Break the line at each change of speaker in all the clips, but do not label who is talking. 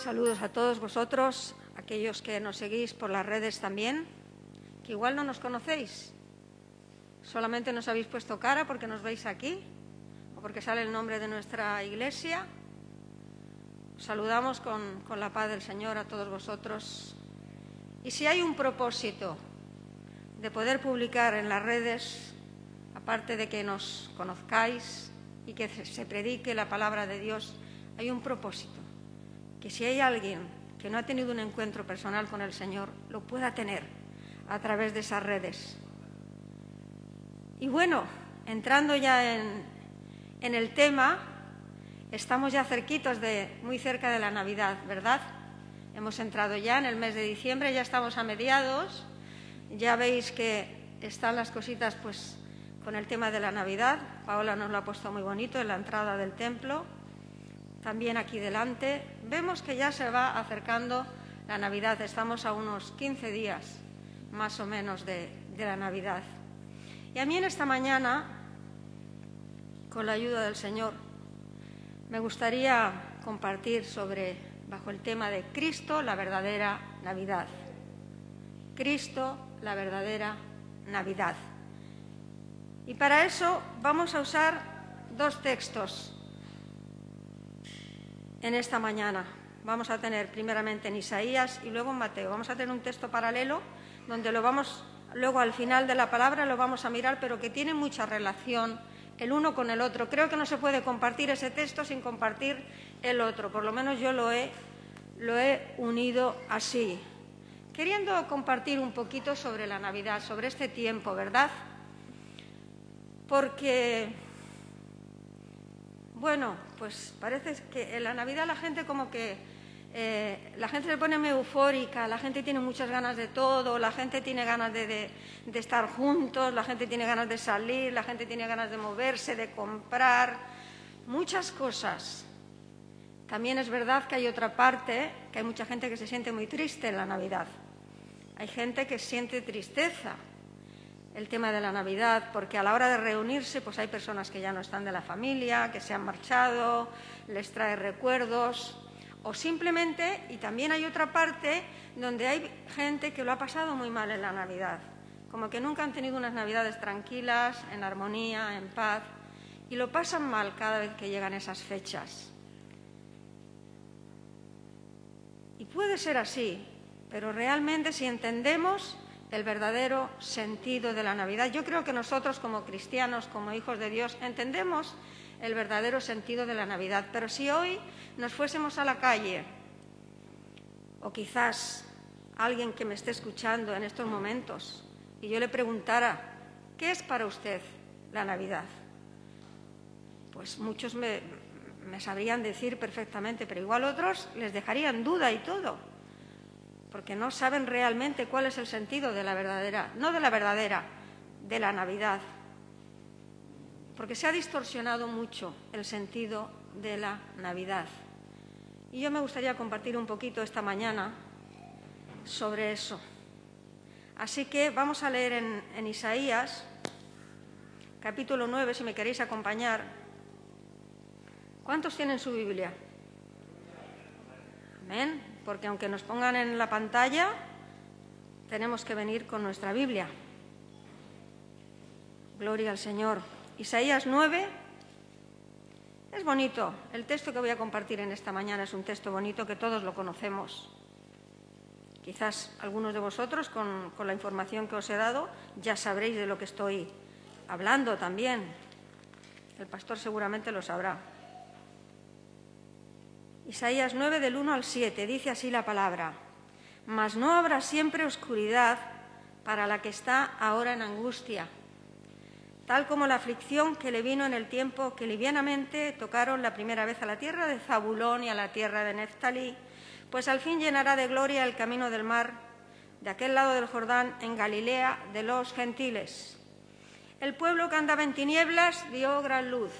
Saludos a todos vosotros, aquellos que nos seguís por las redes también, que igual no nos conocéis. Solamente nos habéis puesto cara porque nos veis aquí o porque sale el nombre de nuestra iglesia. Os saludamos con la paz del Señor a todos vosotros. Y si hay un propósito de poder publicar en las redes, aparte de que nos conozcáis y que se predique la palabra de Dios, hay un propósito, que si hay alguien que no ha tenido un encuentro personal con el Señor, lo pueda tener a través de esas redes. Y bueno, entrando ya en, el tema, estamos ya cerquitos de, muy cerca de la Navidad, ¿verdad? Hemos entrado ya en el mes de diciembre, ya estamos a mediados, ya veis que están las cositas pues con el tema de la Navidad. Paola nos lo ha puesto muy bonito en la entrada del templo también aquí delante. Vemos que ya se va acercando la Navidad, estamos a unos 15 días más o menos de, de la Navidad. Y a mí en esta mañana, con la ayuda del Señor, me gustaría compartir sobre, bajo el tema de Cristo, la verdadera Navidad. Cristo, la verdadera Navidad. Y para eso vamos a usar dos textos en esta mañana. Vamos a tener primeramente en Isaías y luego en Mateo. Vamos a tener un texto paralelo donde lo vamos, luego al final de la palabra lo vamos a mirar, pero que tiene mucha relación el uno con el otro. Creo que no se puede compartir ese texto sin compartir el otro. Por lo menos yo lo he, lo he unido así. Queriendo compartir un poquito sobre la Navidad, sobre este tiempo, ¿verdad? Porque bueno, pues parece que en la Navidad la gente como que eh, la gente se pone muy eufórica, la gente tiene muchas ganas de todo, la gente tiene ganas de, estar juntos, la gente tiene ganas de salir, la gente tiene ganas de moverse, de comprar, muchas cosas. También es verdad que hay otra parte, que hay mucha gente que se siente muy triste en la Navidad. Hay gente que siente tristeza, el tema de la Navidad, porque a la hora de reunirse, pues hay personas que ya no están de la familia, que se han marchado, les trae recuerdos, o simplemente, y también hay otra parte donde hay gente que lo ha pasado muy mal en la Navidad, como que nunca han tenido unas Navidades tranquilas, en armonía, en paz, y lo pasan mal cada vez que llegan esas fechas. Y puede ser así, pero realmente si entendemos el verdadero sentido de la Navidad. Yo creo que nosotros como cristianos, como hijos de Dios, entendemos el verdadero sentido de la Navidad. Pero si hoy nos fuésemos a la calle, o quizás alguien que me esté escuchando en estos momentos, y yo le preguntara, ¿qué es para usted la Navidad? Pues muchos me, sabrían decir perfectamente, pero igual otros les dejarían duda y todo porque no saben realmente cuál es el sentido de la verdadera, no de la verdadera, de la Navidad, porque se ha distorsionado mucho el sentido de la Navidad. Y yo me gustaría compartir un poquito esta mañana sobre eso. Así que vamos a leer en, Isaías, capítulo 9, si me queréis acompañar. ¿Cuántos tienen su Biblia? Amén porque aunque nos pongan en la pantalla, tenemos que venir con nuestra Biblia. Gloria al Señor. Isaías 9. Es bonito. El texto que voy a compartir en esta mañana es un texto bonito que todos lo conocemos. Quizás algunos de vosotros, con, con la información que os he dado, ya sabréis de lo que estoy hablando también. El pastor seguramente lo sabrá. Isaías 9 del 1 al 7 dice así la palabra, mas no habrá siempre oscuridad para la que está ahora en angustia, tal como la aflicción que le vino en el tiempo que livianamente tocaron la primera vez a la tierra de Zabulón y a la tierra de Neftalí, pues al fin llenará de gloria el camino del mar, de aquel lado del Jordán, en Galilea, de los gentiles. El pueblo que andaba en tinieblas dio gran luz,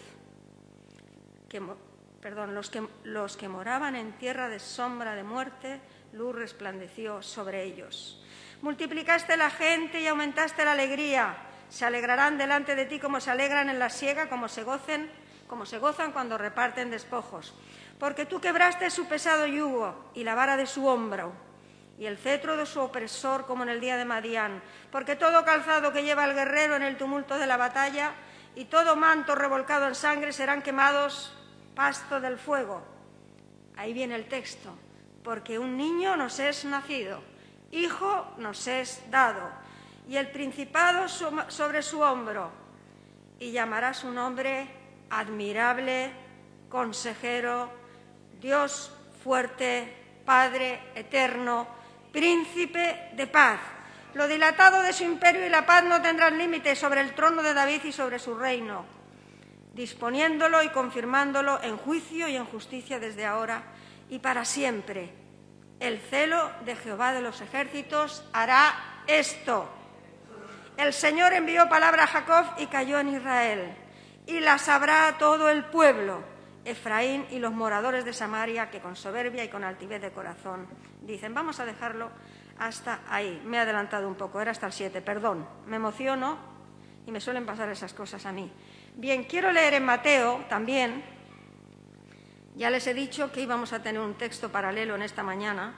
perdón, los que, los que moraban en tierra de sombra de muerte, luz resplandeció sobre ellos. Multiplicaste la gente y aumentaste la alegría. Se alegrarán delante de ti como se alegran en la siega, como se gocen como se gozan cuando reparten despojos. Porque tú quebraste su pesado yugo y la vara de su hombro y el cetro de su opresor como en el día de Madián. Porque todo calzado que lleva el guerrero en el tumulto de la batalla y todo manto revolcado en sangre serán quemados pasto del fuego. Ahí viene el texto. Porque un niño nos es nacido, hijo nos es dado, y el principado sobre su hombro, y llamará su nombre admirable, consejero, Dios fuerte, Padre eterno, príncipe de paz. Lo dilatado de su imperio y la paz no tendrán límite sobre el trono de David y sobre su reino, disponiéndolo y confirmándolo en juicio y en justicia desde ahora y para siempre. El celo de Jehová de los ejércitos hará esto. El Señor envió palabra a Jacob y cayó en Israel, y la sabrá todo el pueblo, Efraín y los moradores de Samaria, que con soberbia y con altivez de corazón dicen, vamos a dejarlo hasta ahí. Me he adelantado un poco, era hasta el 7, perdón, me emociono y me suelen pasar esas cosas a mí. Bien, quiero leer en Mateo también ya les he dicho que íbamos a tener un texto paralelo en esta mañana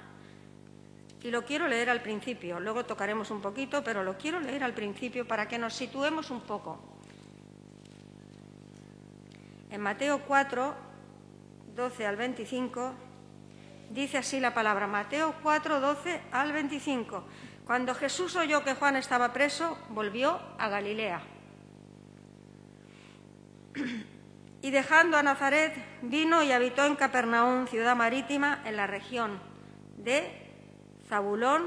y lo quiero leer al principio. Luego tocaremos un poquito, pero lo quiero leer al principio para que nos situemos un poco. En Mateo 4, 12 al 25, dice así la palabra. Mateo 4, 12 al 25. Cuando Jesús oyó que Juan estaba preso, volvió a Galilea. Y dejando a Nazaret, vino y habitó en Capernaum, ciudad marítima, en la región de Zabulón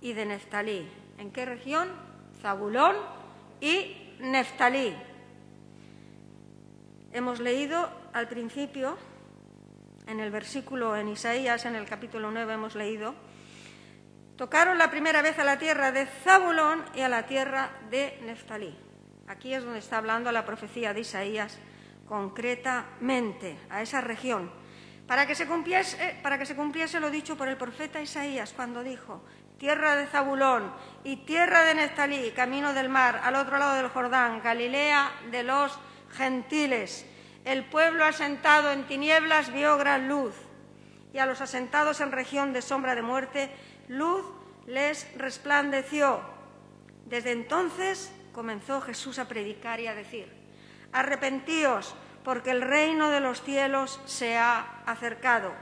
y de Neftalí. ¿En qué región? Zabulón y Neftalí. Hemos leído al principio, en el versículo en Isaías, en el capítulo 9, hemos leído, tocaron la primera vez a la tierra de Zabulón y a la tierra de Neftalí. Aquí es donde está hablando la profecía de Isaías concretamente a esa región, para que, se cumpliese, lo dicho por el profeta Isaías cuando dijo, tierra de Zabulón y tierra de Neftalí, camino del mar, al otro lado del Jordán, Galilea de los gentiles. El pueblo asentado en tinieblas vio gran luz, y a los asentados en región de sombra de muerte, luz les resplandeció. Desde entonces comenzó Jesús a predicar y a decir, arrepentíos, porque el reino de los cielos se ha acercado.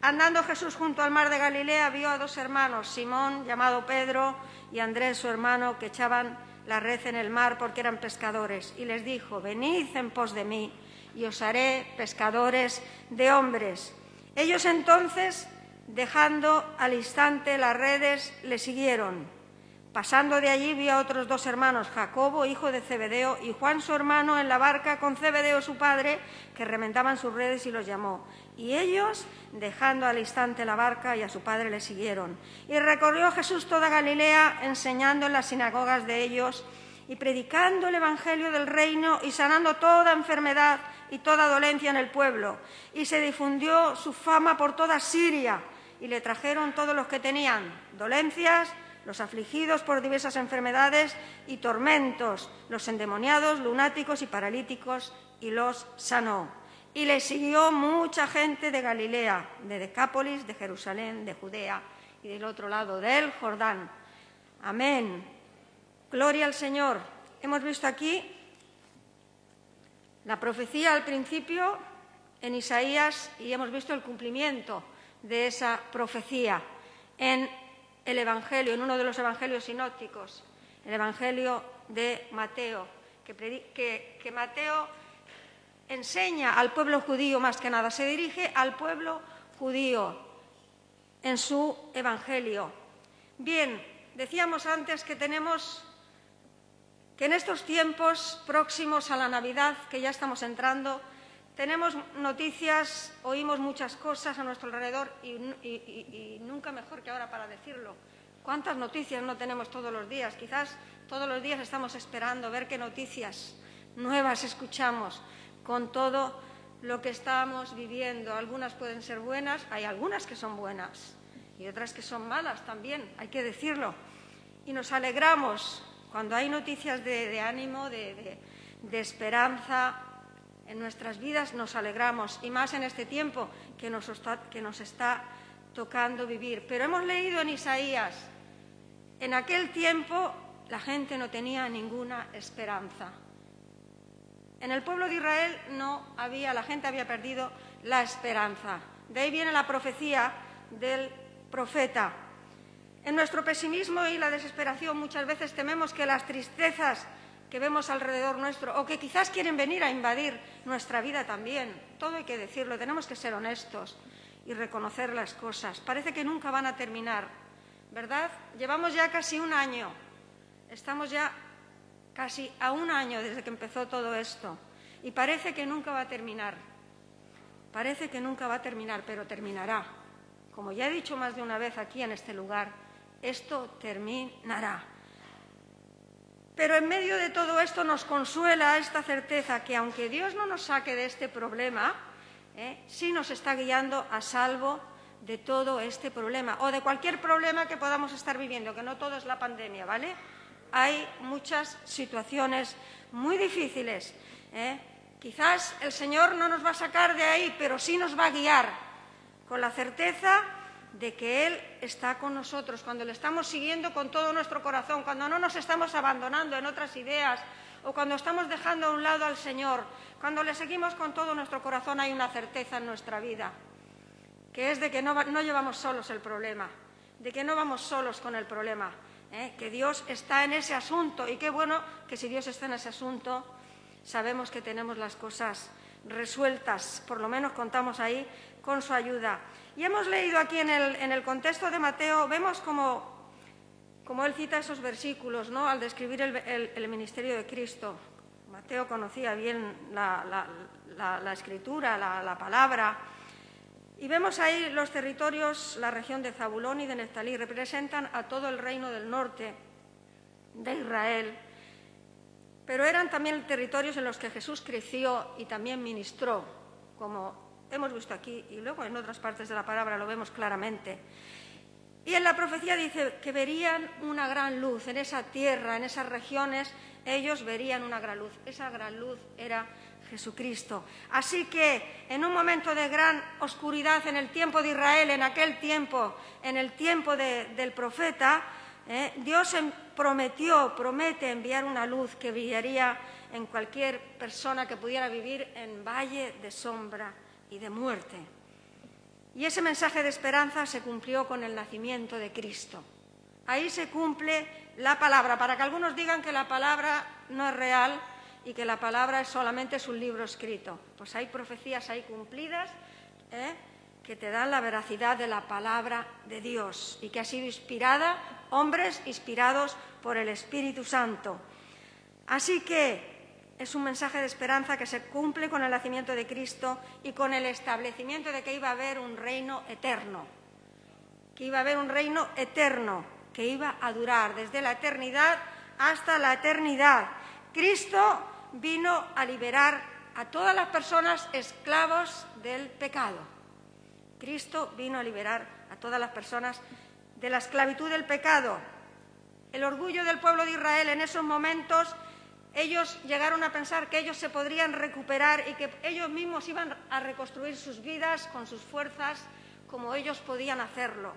Andando Jesús junto al mar de Galilea, vio a dos hermanos, Simón, llamado Pedro, y Andrés, su hermano, que echaban la red en el mar porque eran pescadores, y les dijo, venid en pos de mí, y os haré pescadores de hombres. Ellos entonces, dejando al instante las redes, le siguieron. Pasando de allí vio a otros dos hermanos, Jacobo, hijo de Zebedeo, y Juan, su hermano, en la barca con Zebedeo, su padre, que remendaban sus redes y los llamó. Y ellos, dejando al instante la barca y a su padre, le siguieron. Y recorrió Jesús toda Galilea, enseñando en las sinagogas de ellos y predicando el Evangelio del reino y sanando toda enfermedad y toda dolencia en el pueblo. Y se difundió su fama por toda Siria y le trajeron todos los que tenían dolencias, los afligidos por diversas enfermedades y tormentos, los endemoniados, lunáticos y paralíticos, y los sanó. Y le siguió mucha gente de Galilea, de Decápolis, de Jerusalén, de Judea y del otro lado del Jordán. Amén. Gloria al Señor. Hemos visto aquí la profecía al principio en Isaías y hemos visto el cumplimiento de esa profecía en el Evangelio, en uno de los Evangelios sinópticos, el Evangelio de Mateo, que, que Mateo enseña al pueblo judío más que nada, se dirige al pueblo judío en su Evangelio. Bien, decíamos antes que tenemos que en estos tiempos próximos a la Navidad, que ya estamos entrando, tenemos noticias, oímos muchas cosas a nuestro alrededor y, nunca mejor que ahora para decirlo. ¿Cuántas noticias no tenemos todos los días? Quizás todos los días estamos esperando ver qué noticias nuevas escuchamos con todo lo que estamos viviendo. Algunas pueden ser buenas, hay algunas que son buenas y otras que son malas también, hay que decirlo. Y nos alegramos cuando hay noticias de, ánimo, de esperanza, en nuestras vidas nos alegramos, y más en este tiempo que nos está, que nos está tocando vivir. Pero hemos leído en Isaías, en aquel tiempo la gente no tenía ninguna esperanza. En el pueblo de Israel no había, la gente había perdido la esperanza. De ahí viene la profecía del profeta. En nuestro pesimismo y la desesperación muchas veces tememos que las tristezas que vemos alrededor nuestro o que quizás quieren venir a invadir nuestra vida también, todo hay que decirlo, tenemos que ser honestos y reconocer las cosas. Parece que nunca van a terminar, ¿verdad? Llevamos ya casi un año, estamos ya casi a un año desde que empezó todo esto y parece que nunca va a terminar. Parece que nunca va a terminar, pero terminará. Como ya he dicho más de una vez aquí en este lugar, esto terminará. Pero en medio de todo esto nos consuela esta certeza que aunque Dios no nos saque de este problema, ¿eh? sí nos está guiando a salvo de todo este problema o de cualquier problema que podamos estar viviendo, que no todo es la pandemia, ¿vale? hay muchas situaciones muy difíciles. ¿eh? Quizás el Señor no nos va a sacar de ahí, pero sí nos va a guiar con la certeza de que Él está con nosotros, cuando le estamos siguiendo con todo nuestro corazón, cuando no nos estamos abandonando en otras ideas o cuando estamos dejando a un lado al Señor, cuando le seguimos con todo nuestro corazón hay una certeza en nuestra vida, que es de que no, llevamos solos el problema, de que no vamos solos con el problema, ¿eh? que Dios está en ese asunto y qué bueno que si Dios está en ese asunto, sabemos que tenemos las cosas resueltas, por lo menos contamos ahí con su ayuda. Y hemos leído aquí en el, contexto de Mateo, vemos como, él cita esos versículos ¿no? al describir el, ministerio de Cristo. Mateo conocía bien la, escritura, la palabra. Y vemos ahí los territorios, la región de Zabulón y de Neftalí, representan a todo el reino del norte de Israel, pero eran también territorios en los que Jesús creció y también ministró, como hemos visto aquí y luego en otras partes de la palabra lo vemos claramente. Y en la profecía dice que verían una gran luz en esa tierra, en esas regiones, ellos verían una gran luz. Esa gran luz era Jesucristo. Así que en un momento de gran oscuridad en el tiempo de Israel, en aquel tiempo, en el tiempo del profeta, eh, Dios em, prometió, promete enviar una luz que brillaría en cualquier persona que pudiera vivir en valle de sombra y de muerte. Y ese mensaje de esperanza se cumplió con el nacimiento de Cristo. Ahí se cumple la palabra. Para que algunos digan que la palabra no es real, y que la palabra es solamente es un libro escrito. Pues hay profecías ahí cumplidas ¿eh? que te dan la veracidad de la palabra de Dios y que ha sido inspirada, hombres inspirados por el Espíritu Santo. Así que es un mensaje de esperanza que se cumple con el nacimiento de Cristo y con el establecimiento de que iba a haber un reino eterno, que iba a haber un reino eterno, que iba a durar desde la eternidad hasta la eternidad. Cristo vino a liberar a todas las personas esclavos del pecado. Cristo vino a liberar a todas las personas de la esclavitud del pecado. El orgullo del pueblo de Israel en esos momentos, ellos llegaron a pensar que ellos se podrían recuperar y que ellos mismos iban a reconstruir sus vidas con sus fuerzas como ellos podían hacerlo.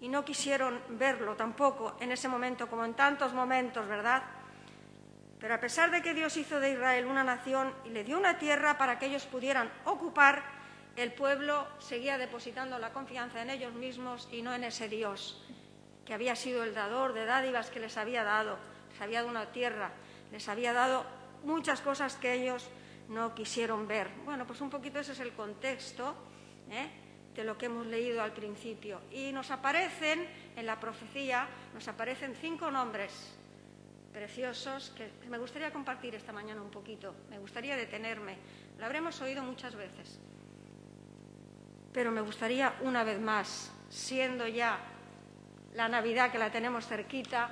Y no quisieron verlo tampoco en ese momento, como en tantos momentos, ¿verdad? Pero a pesar de que Dios hizo de Israel una nación y le dio una tierra para que ellos pudieran ocupar, el pueblo seguía depositando la confianza en ellos mismos y no en ese Dios que había sido el dador de dádivas que les había dado, les había dado una tierra, les había dado muchas cosas que ellos no quisieron ver. Bueno, pues un poquito ese es el contexto ¿eh? de lo que hemos leído al principio. Y nos aparecen en la profecía, nos aparecen cinco nombres preciosos que me gustaría compartir esta mañana un poquito. Me gustaría detenerme. Lo habremos oído muchas veces. Pero me gustaría una vez más, siendo ya la Navidad que la tenemos cerquita,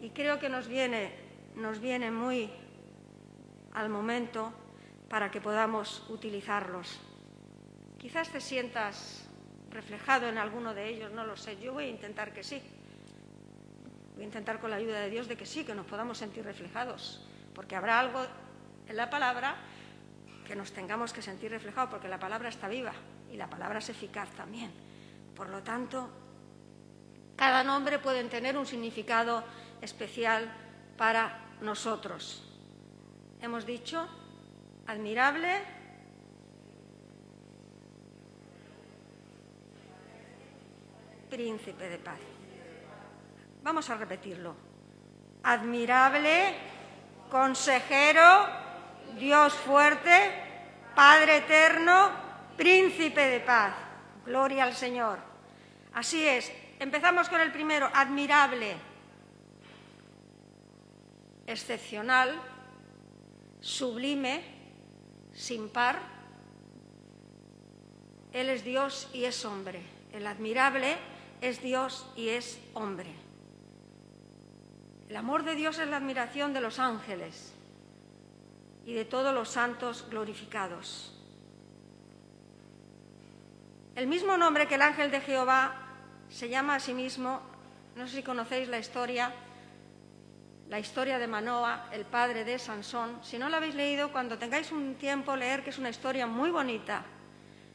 y creo que nos viene, nos viene muy al momento para que podamos utilizarlos. Quizás te sientas reflejado en alguno de ellos, no lo sé. Yo voy a intentar que sí. Voy a intentar con la ayuda de Dios de que sí, que nos podamos sentir reflejados, porque habrá algo en la palabra que nos tengamos que sentir reflejados, porque la palabra está viva y la palabra es eficaz también. Por lo tanto, cada nombre puede tener un significado especial para nosotros. Hemos dicho, admirable, príncipe de paz. Vamos a repetirlo. Admirable, consejero, Dios fuerte, Padre eterno, príncipe de paz. Gloria al Señor. Así es. Empezamos con el primero, admirable, excepcional, sublime, sin par. Él es Dios y es hombre. El admirable es Dios y es hombre. El amor de Dios es la admiración de los ángeles y de todos los santos glorificados. El mismo nombre que el ángel de Jehová se llama a sí mismo, no sé si conocéis la historia, la historia de Manoa, el padre de Sansón. Si no la habéis leído, cuando tengáis un tiempo, leer que es una historia muy bonita.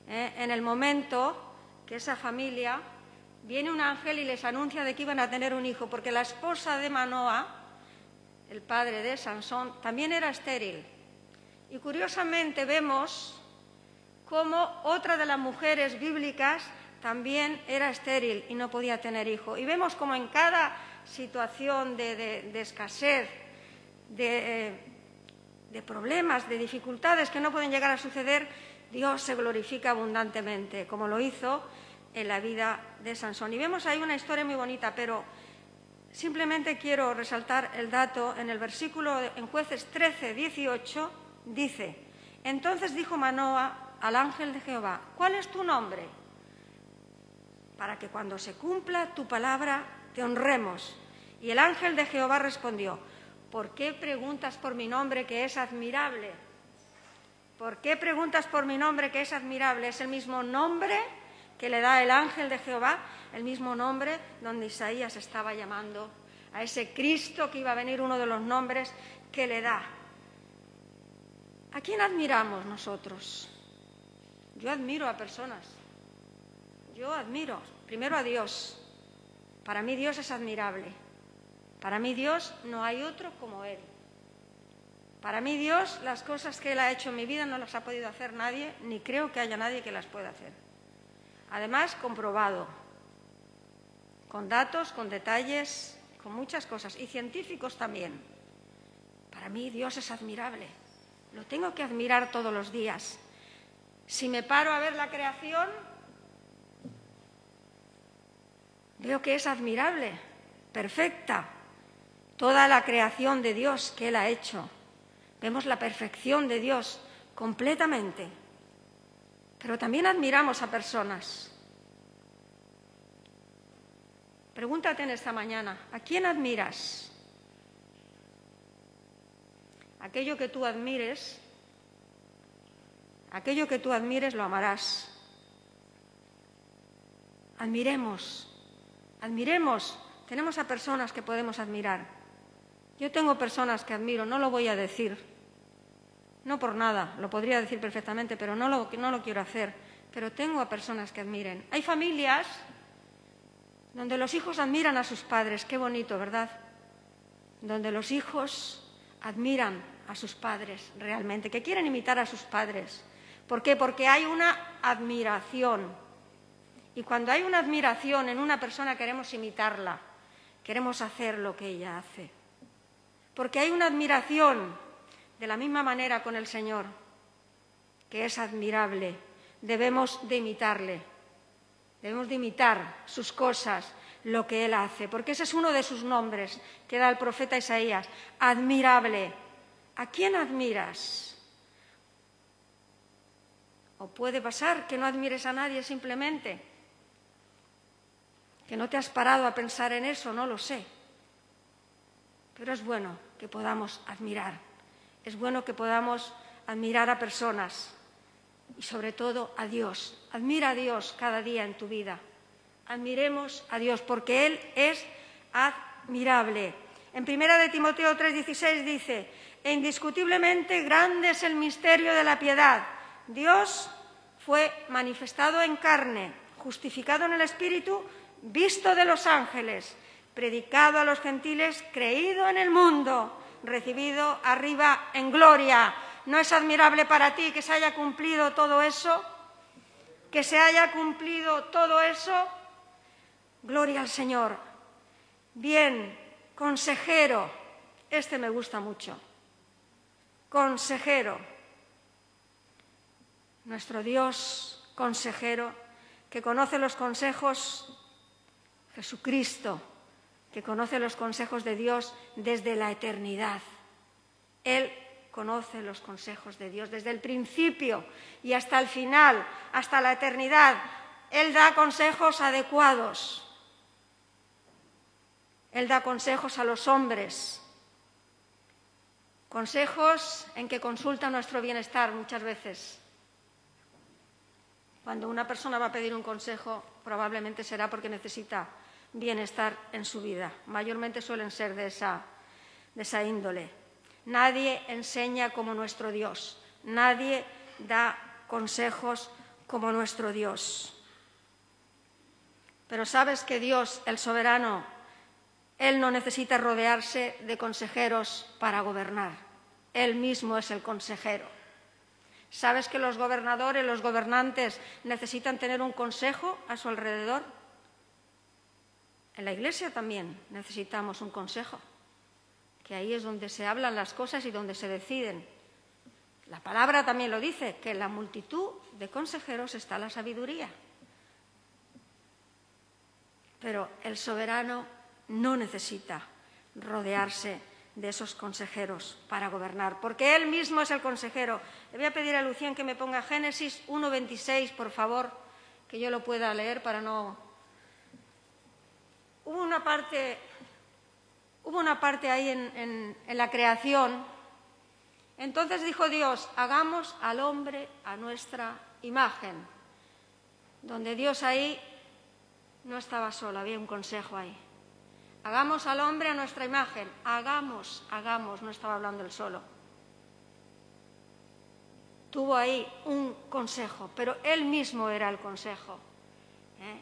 ¿eh? En el momento que esa familia viene un ángel y les anuncia de que iban a tener un hijo, porque la esposa de Manoa, el padre de Sansón, también era estéril. Y curiosamente vemos cómo otra de las mujeres bíblicas también era estéril y no podía tener hijo. Y vemos como en cada situación de, escasez, de, eh, de problemas, de dificultades que no pueden llegar a suceder, Dios se glorifica abundantemente, como lo hizo en la vida de Sansón. Y vemos ahí una historia muy bonita, pero simplemente quiero resaltar el dato en el versículo en jueces 13, 18, dice, entonces dijo Manoa al ángel de Jehová, ¿cuál es tu nombre? Para que cuando se cumpla tu palabra te honremos. Y el ángel de Jehová respondió, ¿por qué preguntas por mi nombre que es admirable? ¿Por qué preguntas por mi nombre que es admirable? Es el mismo nombre que le da el ángel de Jehová, el mismo nombre donde Isaías estaba llamando a ese Cristo que iba a venir, uno de los nombres que le da. ¿A quién admiramos nosotros? Yo admiro a personas. Yo admiro primero a Dios. Para mí Dios es admirable. Para mí Dios no hay otro como Él. Para mí Dios las cosas que Él ha hecho en mi vida no las ha podido hacer nadie, ni creo que haya nadie que las pueda hacer. Además, comprobado, con datos, con detalles, con muchas cosas, y científicos también. Para mí Dios es admirable, lo tengo que admirar todos los días. Si me paro a ver la creación, veo que es admirable, perfecta, toda la creación de Dios que Él ha hecho. Vemos la perfección de Dios completamente. Pero también admiramos a personas. Pregúntate en esta mañana, ¿a quién admiras? Aquello que tú admires, aquello que tú admires lo amarás. Admiremos, admiremos. Tenemos a personas que podemos admirar. Yo tengo personas que admiro, no lo voy a decir, no por nada, lo podría decir perfectamente, pero no lo, no lo quiero hacer. Pero tengo a personas que admiren. Hay familias donde los hijos admiran a sus padres, qué bonito, ¿verdad? Donde los hijos admiran a sus padres realmente, que quieren imitar a sus padres. ¿Por qué? Porque hay una admiración. Y cuando hay una admiración en una persona queremos imitarla, queremos hacer lo que ella hace. Porque hay una admiración de la misma manera con el Señor, que es admirable, debemos de imitarle, debemos de imitar sus cosas, lo que Él hace, porque ese es uno de sus nombres que da el profeta Isaías, admirable. ¿A quién admiras? O puede pasar que no admires a nadie simplemente, que no te has parado a pensar en eso, no lo sé. Pero es bueno que podamos admirar es bueno que podamos admirar a personas y sobre todo a Dios. Admira a Dios cada día en tu vida. Admiremos a Dios porque Él es admirable. En primera de Timoteo 3:16 dice, e indiscutiblemente grande es el misterio de la piedad. Dios fue manifestado en carne, justificado en el Espíritu, visto de los ángeles, predicado a los gentiles, creído en el mundo, recibido arriba en gloria. ¿No es admirable para ti que se haya cumplido todo eso? ¿Que se haya cumplido todo eso? Gloria al Señor. Bien, consejero, este me gusta mucho consejero, nuestro Dios consejero, que conoce los consejos, Jesucristo, que conoce los consejos de Dios desde la eternidad. Él conoce los consejos de Dios desde el principio y hasta el final, hasta la eternidad. Él da consejos adecuados. Él da consejos a los hombres Consejos en que consulta nuestro bienestar muchas veces. Cuando una persona va a pedir un consejo, probablemente será porque necesita bienestar en su vida. Mayormente suelen ser de esa, de esa índole. Nadie enseña como nuestro Dios. Nadie da consejos como nuestro Dios. Pero sabes que Dios, el soberano, Él no necesita rodearse de consejeros para gobernar. Él mismo es el consejero. ¿Sabes que los gobernadores, los gobernantes necesitan tener un consejo a su alrededor? En la Iglesia también necesitamos un consejo, que ahí es donde se hablan las cosas y donde se deciden. La palabra también lo dice, que en la multitud de consejeros está la sabiduría. Pero el soberano no necesita rodearse de esos consejeros para gobernar, porque Él mismo es el consejero. Le voy a pedir a Lucien que me ponga Génesis 1.26, por favor, que yo lo pueda leer para no... Hubo una parte, ahí en, en la creación. Entonces dijo Dios, hagamos al hombre a nuestra imagen, donde Dios ahí no estaba solo, había un consejo ahí. Hagamos al hombre a nuestra imagen. Hagamos, hagamos, no estaba hablando él solo. Tuvo ahí un consejo, pero él mismo era el consejo. ¿eh?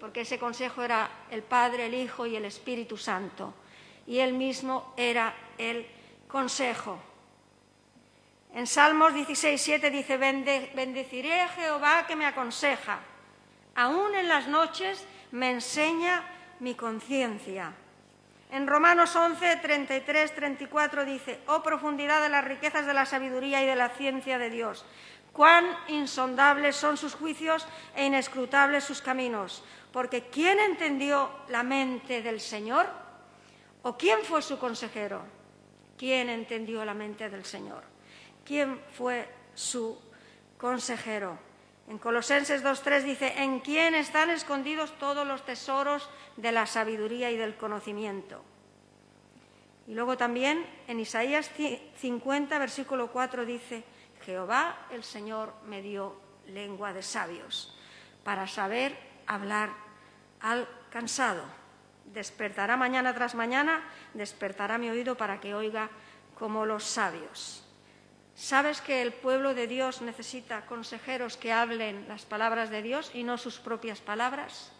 Porque ese consejo era el Padre, el Hijo y el Espíritu Santo. Y él mismo era el consejo. En Salmos 16, 7 dice, bendeciré a Jehová que me aconseja. Aún en las noches me enseña mi conciencia. En Romanos 11, 33, 34 dice, oh profundidad de las riquezas de la sabiduría y de la ciencia de Dios, cuán insondables son sus juicios e inescrutables sus caminos, porque ¿quién entendió la mente del Señor? ¿O quién fue su consejero? ¿Quién entendió la mente del Señor? ¿Quién fue su consejero? En Colosenses 2.3 dice, en quién están escondidos todos los tesoros de la sabiduría y del conocimiento. Y luego también en Isaías 50, versículo 4 dice, Jehová el Señor me dio lengua de sabios para saber hablar al cansado. Despertará mañana tras mañana, despertará mi oído para que oiga como los sabios. ¿Sabes que el pueblo de Dios necesita consejeros que hablen las palabras de Dios y no sus propias palabras?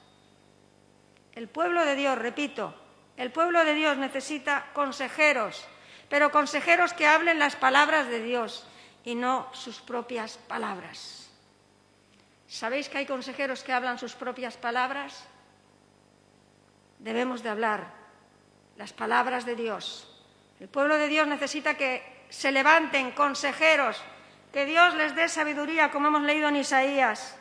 El pueblo de Dios, repito, el pueblo de Dios necesita consejeros, pero consejeros que hablen las palabras de Dios y no sus propias palabras. ¿Sabéis que hay consejeros que hablan sus propias palabras? Debemos de hablar las palabras de Dios. El pueblo de Dios necesita que se levanten consejeros, que Dios les dé sabiduría, como hemos leído en Isaías.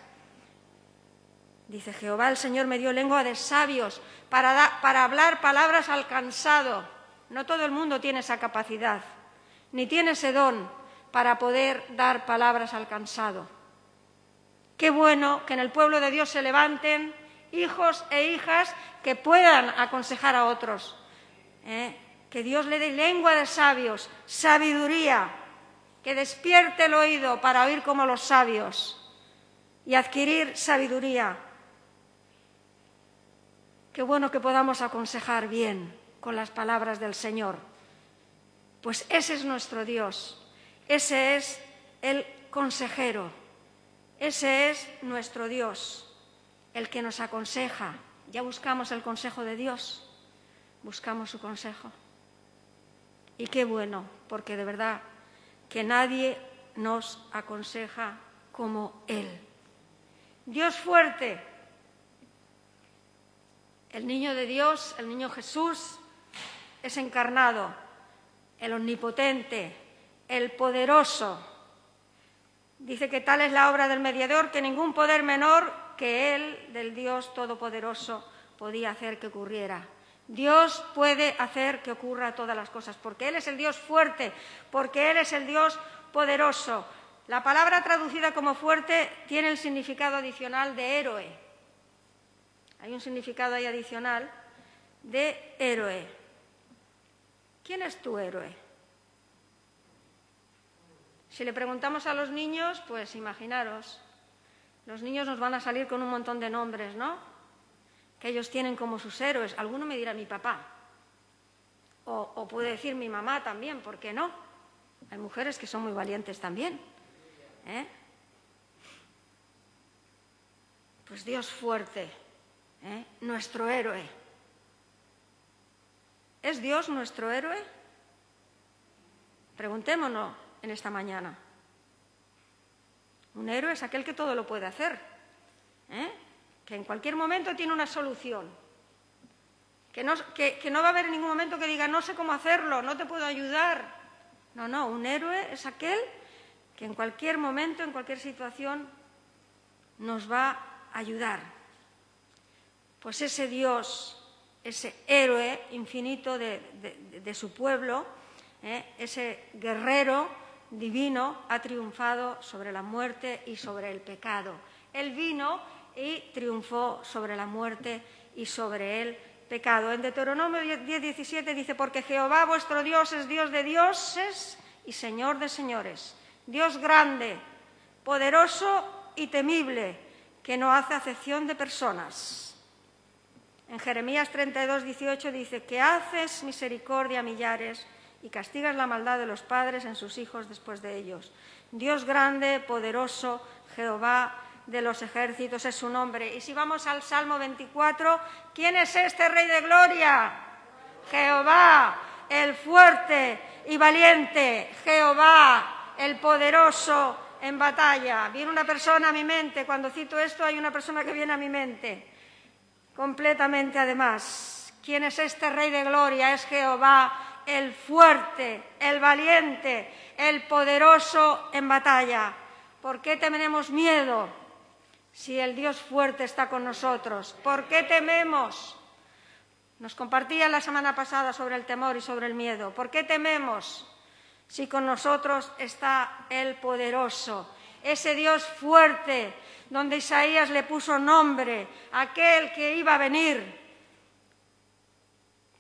Dice Jehová, el Señor me dio lengua de sabios para, para hablar palabras al cansado. No todo el mundo tiene esa capacidad, ni tiene ese don para poder dar palabras al cansado. Qué bueno que en el pueblo de Dios se levanten hijos e hijas que puedan aconsejar a otros. ¿eh? que Dios le dé lengua de sabios, sabiduría, que despierte el oído para oír como los sabios y adquirir sabiduría. Qué bueno que podamos aconsejar bien con las palabras del Señor. Pues ese es nuestro Dios, ese es el consejero, ese es nuestro Dios, el que nos aconseja. Ya buscamos el consejo de Dios, buscamos su consejo. Y qué bueno, porque de verdad que nadie nos aconseja como Él. Dios fuerte, el niño de Dios, el niño Jesús, es encarnado, el omnipotente, el poderoso. Dice que tal es la obra del mediador que ningún poder menor que él, del Dios Todopoderoso, podía hacer que ocurriera. Dios puede hacer que ocurra todas las cosas, porque Él es el Dios fuerte, porque Él es el Dios poderoso. La palabra traducida como fuerte tiene el significado adicional de héroe. Hay un significado ahí adicional de héroe. ¿Quién es tu héroe? Si le preguntamos a los niños, pues imaginaros, los niños nos van a salir con un montón de nombres, ¿no? que ellos tienen como sus héroes. Alguno me dirá mi papá. O, puede decir mi mamá también, ¿por qué no? Hay mujeres que son muy valientes también. ¿eh? Pues Dios fuerte, ¿eh? nuestro héroe. ¿Es Dios nuestro héroe? Preguntémonos en esta mañana. Un héroe es aquel que todo lo puede hacer. ¿eh? que en cualquier momento tiene una solución, que no, va a haber en ningún momento que diga no sé cómo hacerlo, no te puedo ayudar. No, no, un héroe es aquel que en cualquier momento, en cualquier situación, nos va a ayudar. Pues ese Dios, ese héroe infinito de, su pueblo, ¿eh? ese guerrero divino, ha triunfado sobre la muerte y sobre el pecado. Él vino y triunfó sobre la muerte y sobre el pecado. En Deuteronomio 10:17 dice, porque Jehová vuestro Dios es Dios de dioses y Señor de señores, Dios grande, poderoso y temible, que no hace acepción de personas. En Jeremías 32, 18 dice que haces misericordia a millares y castigas la maldad de los padres en sus hijos después de ellos. Dios grande, poderoso, Jehová de los ejércitos es su nombre. Y si vamos al Salmo 24, ¿quién es este Rey de Gloria? Jehová, el fuerte y valiente, Jehová, el poderoso en batalla. Viene una persona a mi mente, cuando cito esto hay una persona que viene a mi mente, completamente además. ¿Quién es este Rey de Gloria? Es Jehová, el fuerte, el valiente, el poderoso en batalla. ¿Por qué tenemos miedo? si el Dios fuerte está con nosotros? ¿Por qué tememos? Nos compartía la semana pasada sobre el temor y sobre el miedo. ¿Por qué tememos si con nosotros está el poderoso? Ese Dios fuerte, donde Isaías le puso nombre, aquel que iba a venir,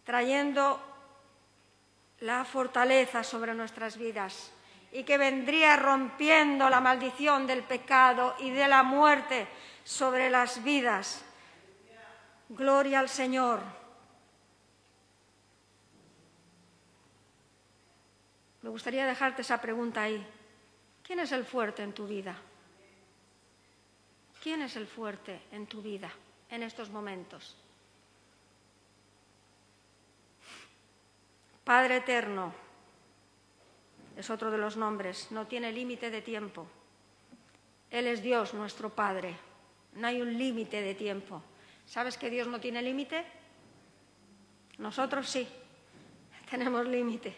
trayendo la fortaleza sobre nuestras vidas y que vendría rompiendo la maldición del pecado y de la muerte sobre las vidas. Gloria al Señor. Me gustaría dejarte esa pregunta ahí. ¿Quién es el fuerte en tu vida? ¿Quién es el fuerte en tu vida en estos momentos? Padre eterno, es otro de los nombres, no tiene límite de tiempo. Él es Dios, nuestro Padre. No hay un límite de tiempo. ¿Sabes que Dios no tiene límite? Nosotros sí, tenemos límite,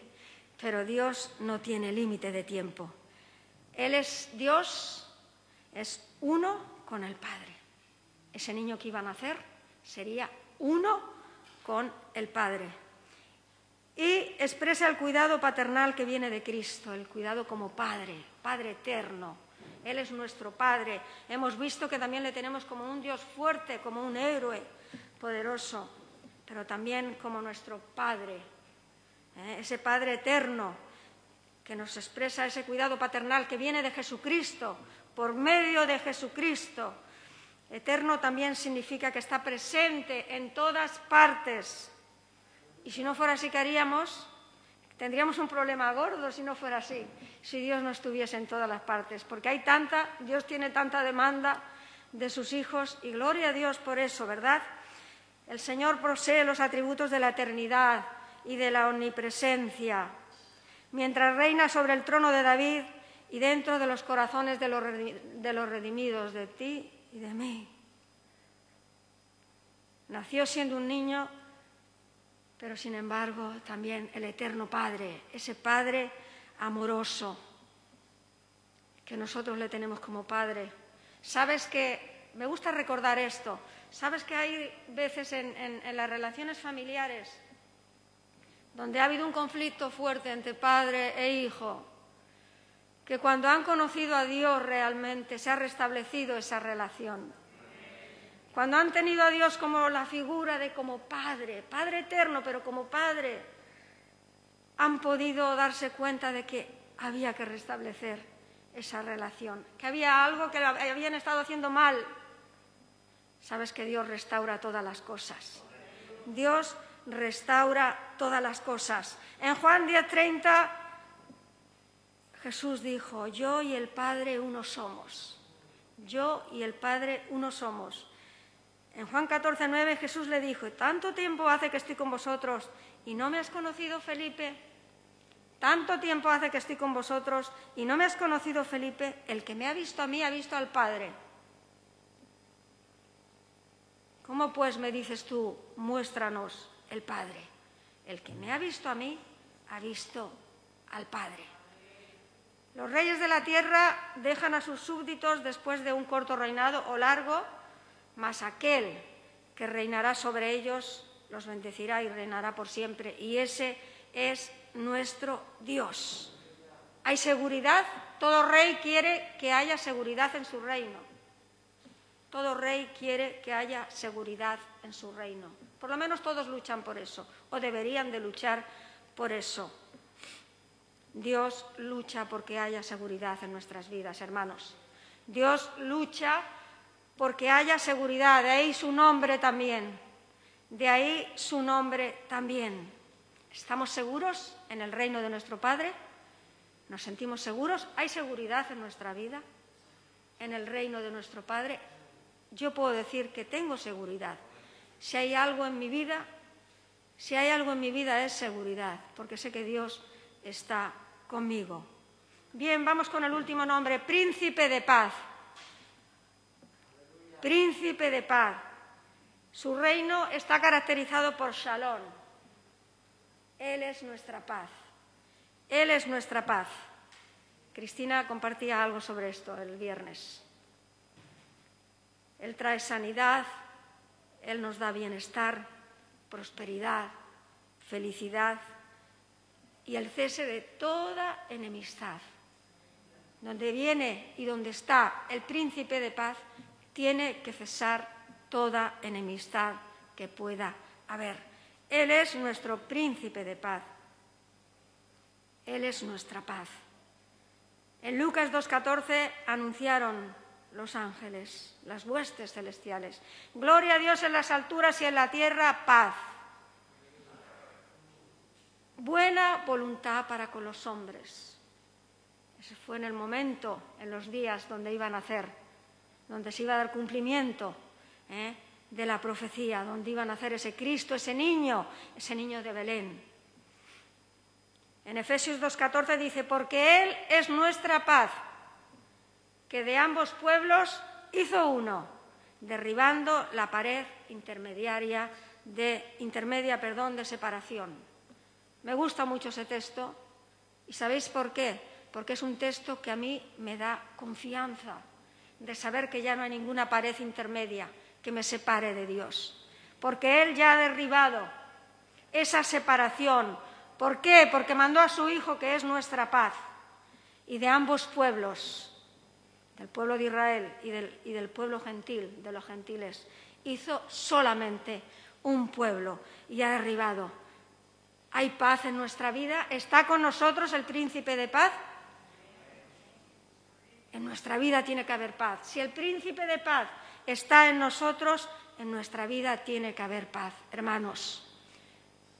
pero Dios no tiene límite de tiempo. Él es Dios, es uno con el Padre. Ese niño que iba a nacer sería uno con el Padre y expresa el cuidado paternal que viene de Cristo, el cuidado como Padre, Padre eterno. Él es nuestro Padre. Hemos visto que también le tenemos como un Dios fuerte, como un héroe poderoso, pero también como nuestro Padre, ¿eh? ese Padre eterno que nos expresa ese cuidado paternal que viene de Jesucristo, por medio de Jesucristo. Eterno también significa que está presente en todas partes y si no fuera así, ¿qué haríamos? Tendríamos un problema gordo si no fuera así, si Dios no estuviese en todas las partes, porque hay tanta, Dios tiene tanta demanda de sus hijos y gloria a Dios por eso, ¿verdad? El Señor posee los atributos de la eternidad y de la omnipresencia, mientras reina sobre el trono de David y dentro de los corazones de los, redimidos, de ti y de mí. Nació siendo un niño, pero sin embargo también el eterno Padre, ese Padre amoroso que nosotros le tenemos como Padre. Sabes que, me gusta recordar esto, sabes que hay veces en, las relaciones familiares donde ha habido un conflicto fuerte entre padre e hijo, que cuando han conocido a Dios realmente se ha restablecido esa relación. Cuando han tenido a Dios como la figura de como Padre, Padre eterno, pero como Padre, han podido darse cuenta de que había que restablecer esa relación, que había algo que habían estado haciendo mal. Sabes que Dios restaura todas las cosas. Dios restaura todas las cosas. En Juan 10:30 Jesús dijo, yo y el Padre uno somos. Yo y el Padre uno somos. En Juan 14:9 Jesús le dijo, tanto tiempo hace que estoy con vosotros y no me has conocido, Felipe. Tanto tiempo hace que estoy con vosotros y no me has conocido, Felipe. El que me ha visto a mí ha visto al Padre. ¿Cómo pues me dices tú, muéstranos el Padre. El que me ha visto a mí, ha visto al Padre. Los reyes de la tierra dejan a sus súbditos después de un corto reinado o largo, mas aquel que reinará sobre ellos los bendecirá y reinará por siempre. Y ese es nuestro Dios. ¿Hay seguridad? Todo rey quiere que haya seguridad en su reino. Todo rey quiere que haya seguridad en su reino. Por lo menos todos luchan por eso, o deberían de luchar por eso. Dios lucha porque haya seguridad en nuestras vidas, hermanos. Dios lucha porque haya seguridad, de ahí su nombre también. De ahí su nombre también. ¿Estamos seguros en el reino de nuestro Padre? ¿Nos sentimos seguros? ¿Hay seguridad en nuestra vida? En el reino de nuestro Padre. Yo puedo decir que tengo seguridad si hay algo en mi vida, si hay algo en mi vida es seguridad, porque sé que Dios está conmigo. Bien, vamos con el último nombre, príncipe de paz. Príncipe de paz. Su reino está caracterizado por Shalom. Él es nuestra paz. Él es nuestra paz. Cristina compartía algo sobre esto el viernes. Él trae sanidad, él nos da bienestar, prosperidad, felicidad y el cese de toda enemistad. Donde viene y donde está el príncipe de paz, tiene que cesar toda enemistad que pueda haber. Él es nuestro príncipe de paz. Él es nuestra paz. En Lucas 2.14 anunciaron los ángeles, las huestes celestiales. Gloria a Dios en las alturas y en la tierra paz. Buena voluntad para con los hombres. Ese fue en el momento, en los días donde iban a hacer, donde se iba a dar cumplimiento ¿eh? de la profecía, donde iban a hacer ese Cristo, ese niño, ese niño de Belén. En Efesios 2.14 dice, porque Él es nuestra paz que de ambos pueblos hizo uno, derribando la pared intermediaria de, intermedia perdón, de separación. Me gusta mucho ese texto y ¿sabéis por qué? Porque es un texto que a mí me da confianza de saber que ya no hay ninguna pared intermedia que me separe de Dios. Porque Él ya ha derribado esa separación. ¿Por qué? Porque mandó a su Hijo, que es nuestra paz, y de ambos pueblos del pueblo de Israel y del, y del pueblo gentil, de los gentiles, hizo solamente un pueblo y ha derribado. ¿Hay paz en nuestra vida? ¿Está con nosotros el príncipe de paz? En nuestra vida tiene que haber paz. Si el príncipe de paz está en nosotros, en nuestra vida tiene que haber paz, hermanos.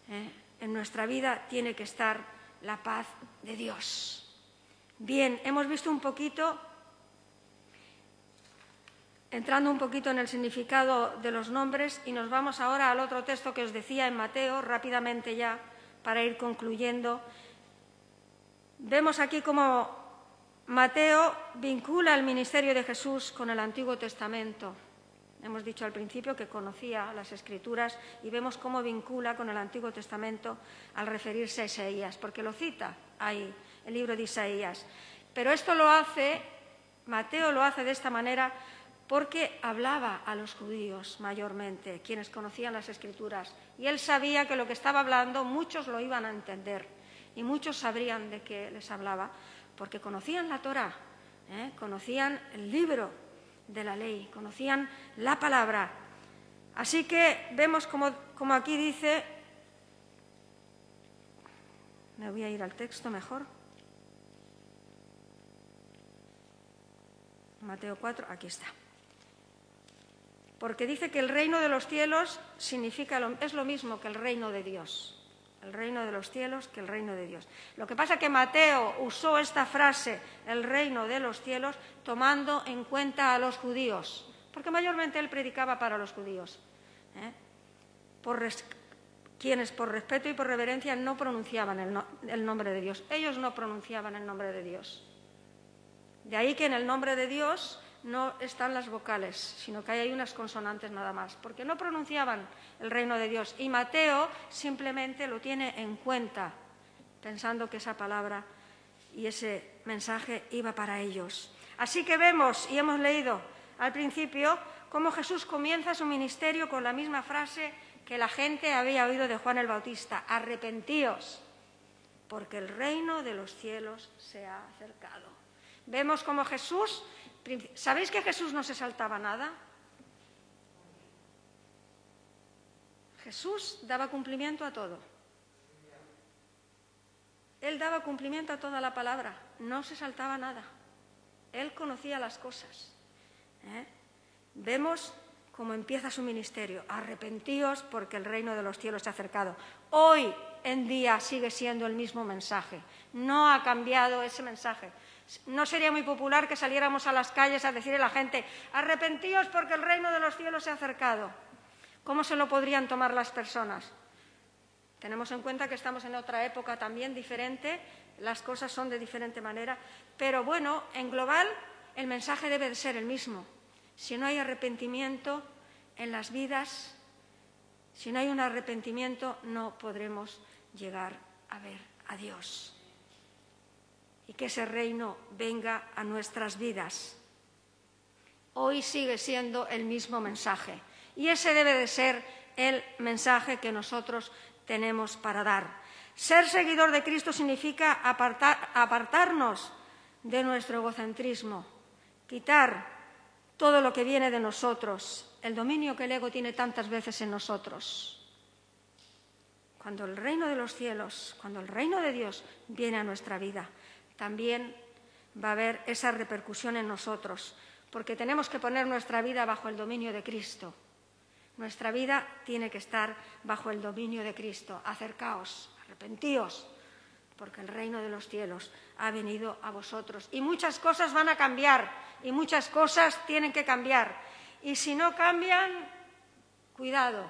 ¿Eh? En nuestra vida tiene que estar la paz de Dios. Bien, hemos visto un poquito, entrando un poquito en el significado de los nombres, y nos vamos ahora al otro texto que os decía en Mateo, rápidamente ya, para ir concluyendo. Vemos aquí cómo Mateo vincula el ministerio de Jesús con el Antiguo Testamento. Hemos dicho al principio que conocía las Escrituras y vemos cómo vincula con el Antiguo Testamento al referirse a Isaías, porque lo cita ahí, el libro de Isaías. Pero esto lo hace, Mateo lo hace de esta manera porque hablaba a los judíos mayormente, quienes conocían las Escrituras, y él sabía que lo que estaba hablando muchos lo iban a entender y muchos sabrían de qué les hablaba, porque conocían la Torah, ¿eh? conocían el libro de la ley, conocían la palabra. Así que vemos como, aquí dice, me voy a ir al texto mejor. Mateo 4, aquí está. Porque dice que el reino de los cielos significa es lo mismo que el reino de Dios. El reino de los cielos que el reino de Dios. Lo que pasa es que Mateo usó esta frase, el reino de los cielos, tomando en cuenta a los judíos, porque mayormente él predicaba para los judíos, ¿eh? quienes por respeto y por reverencia no pronunciaban el nombre de Dios. Ellos no pronunciaban el nombre de Dios. De ahí que en el nombre de Dios no están las vocales, sino que hay unas consonantes nada más, porque no pronunciaban el reino de Dios. Y Mateo simplemente lo tiene en cuenta, pensando que esa palabra y ese mensaje iba para ellos. Así que vemos y hemos leído al principio cómo Jesús comienza su ministerio con la misma frase que la gente había oído de Juan el Bautista, arrepentíos, porque el reino de los cielos se ha acercado. Vemos como Jesús, ¿sabéis que Jesús no se saltaba nada? Jesús daba cumplimiento a todo. Él daba cumplimiento a toda la palabra, no se saltaba nada. Él conocía las cosas. ¿eh? Vemos cómo empieza su ministerio. Arrepentíos porque el reino de los cielos se ha acercado. Hoy en día sigue siendo el mismo mensaje. No ha cambiado ese mensaje. No sería muy popular que saliéramos a las calles a decirle a la gente, arrepentíos porque el reino de los cielos se ha acercado. ¿Cómo se lo podrían tomar las personas? Tenemos en cuenta que estamos en otra época también diferente, las cosas son de diferente manera, pero bueno, en global el mensaje debe de ser el mismo. Si no hay arrepentimiento en las vidas, si no hay un arrepentimiento, no podremos llegar a ver a Dios y que ese reino venga a nuestras vidas. Hoy sigue siendo el mismo mensaje y ese debe de ser el mensaje que nosotros tenemos para dar. Ser seguidor de Cristo significa apartarnos de nuestro egocentrismo, quitar todo lo que viene de nosotros, el dominio que el ego tiene tantas veces en nosotros. Cuando el reino de los cielos, cuando el reino de Dios viene a nuestra vida, también va a haber esa repercusión en nosotros, porque tenemos que poner nuestra vida bajo el dominio de Cristo. Nuestra vida tiene que estar bajo el dominio de Cristo. Acercaos, arrepentíos, porque el reino de los cielos ha venido a vosotros. Y muchas cosas van a cambiar, y muchas cosas tienen que cambiar. Y si no cambian, cuidado.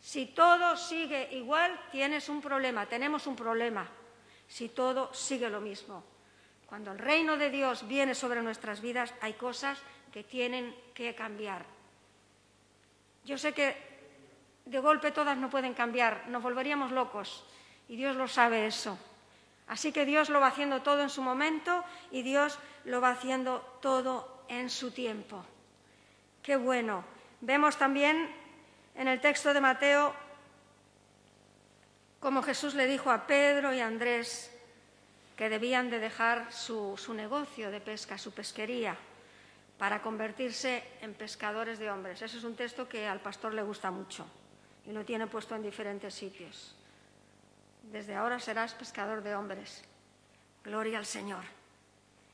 Si todo sigue igual, tienes un problema, tenemos un problema si todo sigue lo mismo. Cuando el reino de Dios viene sobre nuestras vidas, hay cosas que tienen que cambiar. Yo sé que de golpe todas no pueden cambiar, nos volveríamos locos y Dios lo sabe eso. Así que Dios lo va haciendo todo en su momento y Dios lo va haciendo todo en su tiempo. Qué bueno. Vemos también en el texto de Mateo como Jesús le dijo a Pedro y a Andrés que debían de dejar su, negocio de pesca, su pesquería, para convertirse en pescadores de hombres. Ese es un texto que al pastor le gusta mucho y lo tiene puesto en diferentes sitios. Desde ahora serás pescador de hombres. Gloria al Señor.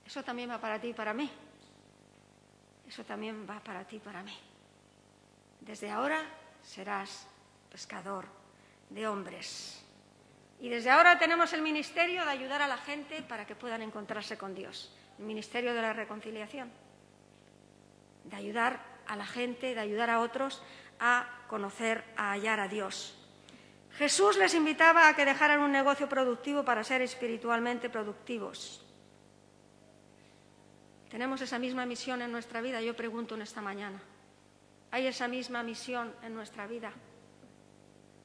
Eso también va para ti y para mí. Eso también va para ti y para mí. Desde ahora serás pescador de hombres. Y desde ahora tenemos el ministerio de ayudar a la gente para que puedan encontrarse con Dios, el ministerio de la reconciliación, de ayudar a la gente, de ayudar a otros a conocer, a hallar a Dios. Jesús les invitaba a que dejaran un negocio productivo para ser espiritualmente productivos. ¿Tenemos esa misma misión en nuestra vida? Yo pregunto en esta mañana. ¿Hay esa misma misión en nuestra vida?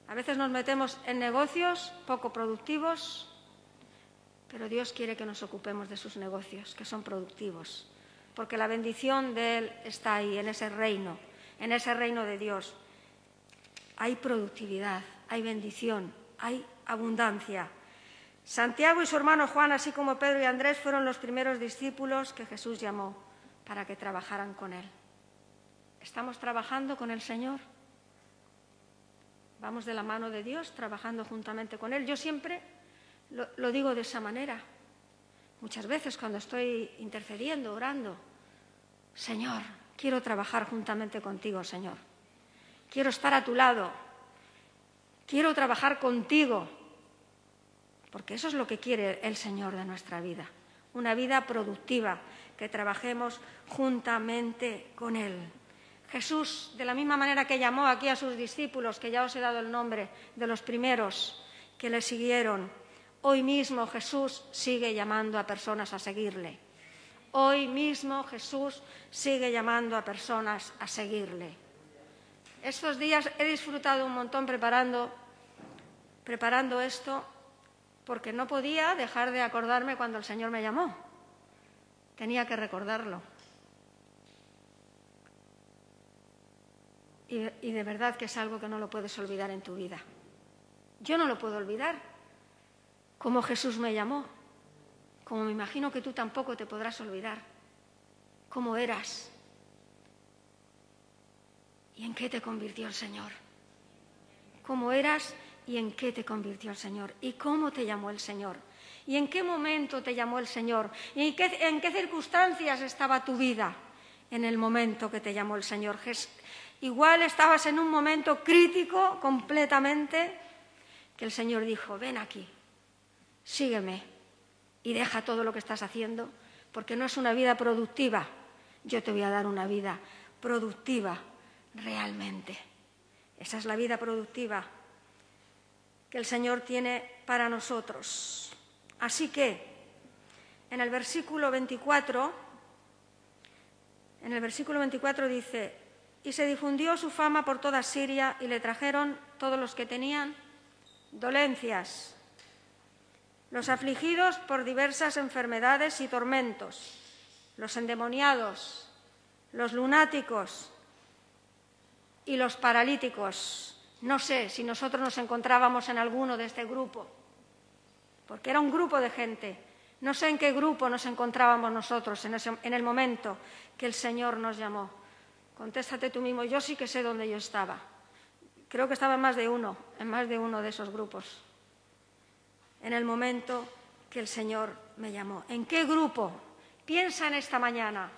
A veces nos metemos en negocios poco productivos, pero Dios quiere que nos ocupemos de sus negocios, que son productivos, porque la bendición de Él está ahí, en ese reino, en ese reino de Dios. Hay productividad, hay bendición, hay abundancia. Santiago y su hermano Juan, así como Pedro y Andrés, fueron los primeros discípulos que Jesús llamó para que trabajaran con Él. ¿Estamos trabajando con el Señor? Vamos de la mano de Dios, trabajando juntamente con Él. Yo siempre lo, lo digo de esa manera. Muchas veces cuando estoy intercediendo, orando, Señor, quiero trabajar juntamente contigo, Señor. Quiero estar a tu lado. Quiero trabajar contigo porque eso es lo que quiere el Señor de nuestra vida, una vida productiva, que trabajemos juntamente con Él. Jesús, de la misma manera que llamó aquí a sus discípulos, que ya os he dado el nombre de los primeros que le siguieron, hoy mismo Jesús sigue llamando a personas a seguirle. Hoy mismo Jesús sigue llamando a personas a seguirle. Estos días he disfrutado un montón preparando, preparando esto porque no podía dejar de acordarme cuando el Señor me llamó. Tenía que recordarlo. Y, y, de verdad que es algo que no lo puedes olvidar en tu vida. Yo no lo puedo olvidar. Como Jesús me llamó. Como me imagino que tú tampoco te podrás olvidar. Cómo eras. ¿Y en qué te convirtió el Señor? Cómo eras y en qué te convirtió el Señor y cómo te llamó el Señor y en qué momento te llamó el Señor y en qué, en qué circunstancias estaba tu vida en el momento que te llamó el Señor. Igual estabas en un momento crítico completamente que el Señor dijo, ven aquí, sígueme y deja todo lo que estás haciendo porque no es una vida productiva. Yo te voy a dar una vida productiva realmente. Esa es la vida productiva que el Señor tiene para nosotros. Así que, en el versículo 24, en el versículo 24 dice, y se difundió su fama por toda Siria y le trajeron todos los que tenían dolencias, los afligidos por diversas enfermedades y tormentos, los endemoniados, los lunáticos y los paralíticos no sé si nosotros nos encontrábamos en alguno de este grupo, porque era un grupo de gente. No sé en qué grupo nos encontrábamos nosotros en, el momento que el Señor nos llamó. Contéstate tú mismo, yo sí que sé dónde yo estaba. Creo que estaba en más de uno, en más de uno de esos grupos. En el momento que el Señor me llamó. ¿En qué grupo? Piensa en esta mañana.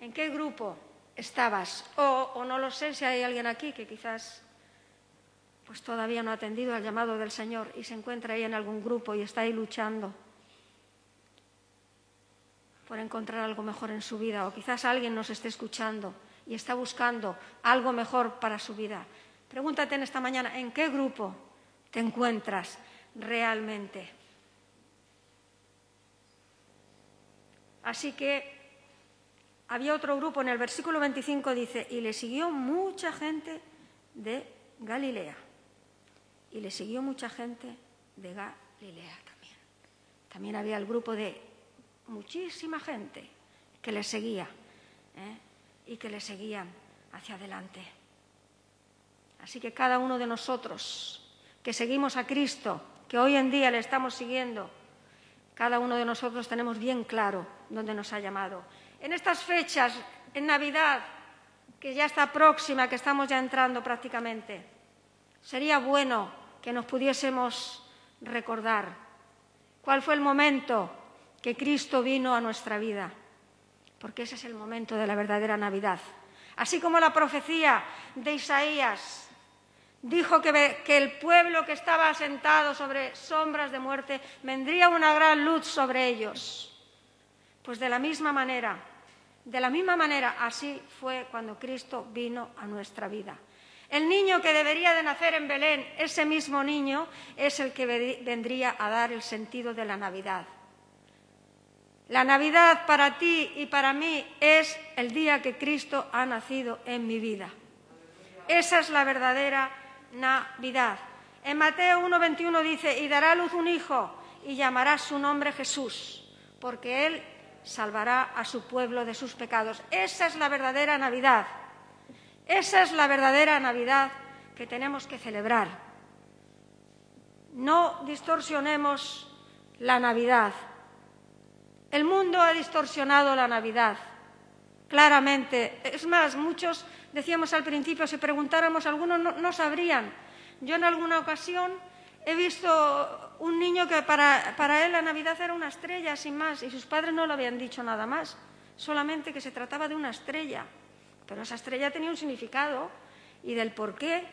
¿En qué grupo estabas? O, no lo sé si hay alguien aquí que quizás pues todavía no ha atendido al llamado del Señor y se encuentra ahí en algún grupo y está ahí luchando por encontrar algo mejor en su vida. O quizás alguien nos esté escuchando y está buscando algo mejor para su vida. Pregúntate en esta mañana, ¿en qué grupo te encuentras realmente? Así que había otro grupo, en el versículo 25 dice, y le siguió mucha gente de Galilea. Y le siguió mucha gente de Galilea también. También había el grupo de muchísima gente que le seguía ¿eh? y que le seguían hacia adelante. Así que cada uno de nosotros que seguimos a Cristo, que hoy en día le estamos siguiendo, cada uno de nosotros tenemos bien claro dónde nos ha llamado. En estas fechas, en Navidad, que ya está próxima, que estamos ya entrando prácticamente, sería bueno que nos pudiésemos recordar cuál fue el momento que Cristo vino a nuestra vida, porque ese es el momento de la verdadera Navidad. Así como la profecía de Isaías Dijo que, el pueblo que estaba asentado sobre sombras de muerte vendría una gran luz sobre ellos. Pues de la misma manera, de la misma manera, así fue cuando Cristo vino a nuestra vida. El niño que debería de nacer en Belén, ese mismo niño, es el que vendría a dar el sentido de la Navidad. La Navidad para ti y para mí es el día que Cristo ha nacido en mi vida. Esa es la verdadera Navidad. En Mateo 1:21 dice, y dará luz un hijo y llamará su nombre Jesús, porque él salvará a su pueblo de sus pecados. Esa es la verdadera Navidad. Esa es la verdadera Navidad que tenemos que celebrar. No distorsionemos la Navidad. El mundo ha distorsionado la Navidad, claramente. Es más, muchos decíamos al principio, si preguntáramos, algunos no, sabrían. Yo en alguna ocasión he visto un niño que para, él la Navidad era una estrella, sin más, y sus padres no le habían dicho nada más, solamente que se trataba de una estrella. Pero esa estrella tenía un significado y del por qué,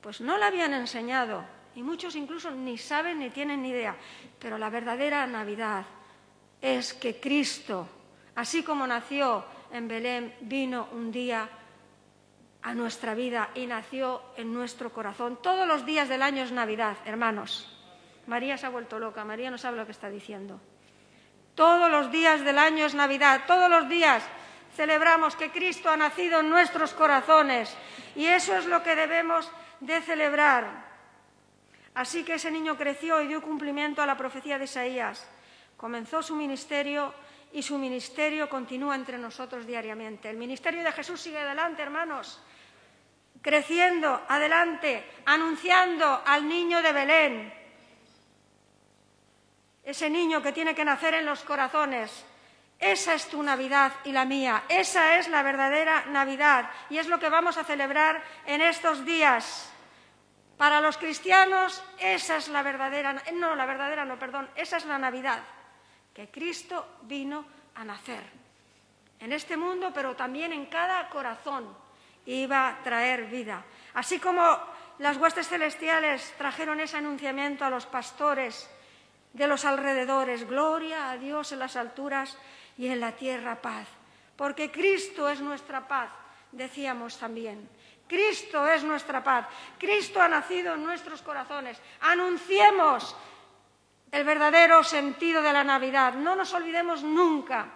pues no la habían enseñado. Y muchos incluso ni saben ni tienen ni idea. Pero la verdadera Navidad es que Cristo, así como nació en Belén, vino un día a nuestra vida y nació en nuestro corazón. Todos los días del año es Navidad, hermanos. María se ha vuelto loca, María no sabe lo que está diciendo. Todos los días del año es Navidad, todos los días celebramos que Cristo ha nacido en nuestros corazones y eso es lo que debemos de celebrar. Así que ese niño creció y dio cumplimiento a la profecía de Isaías. Comenzó su ministerio y su ministerio continúa entre nosotros diariamente. El ministerio de Jesús sigue adelante, hermanos creciendo, adelante, anunciando al niño de Belén, ese niño que tiene que nacer en los corazones. Esa es tu Navidad y la mía, esa es la verdadera Navidad y es lo que vamos a celebrar en estos días. Para los cristianos, esa es la verdadera, no, la verdadera no, perdón, esa es la Navidad, que Cristo vino a nacer en este mundo, pero también en cada corazón iba a traer vida. Así como las huestes celestiales trajeron ese anunciamiento a los pastores de los alrededores, gloria a Dios en las alturas y en la tierra paz. Porque Cristo es nuestra paz, decíamos también. Cristo es nuestra paz. Cristo ha nacido en nuestros corazones. Anunciemos el verdadero sentido de la Navidad. No nos olvidemos nunca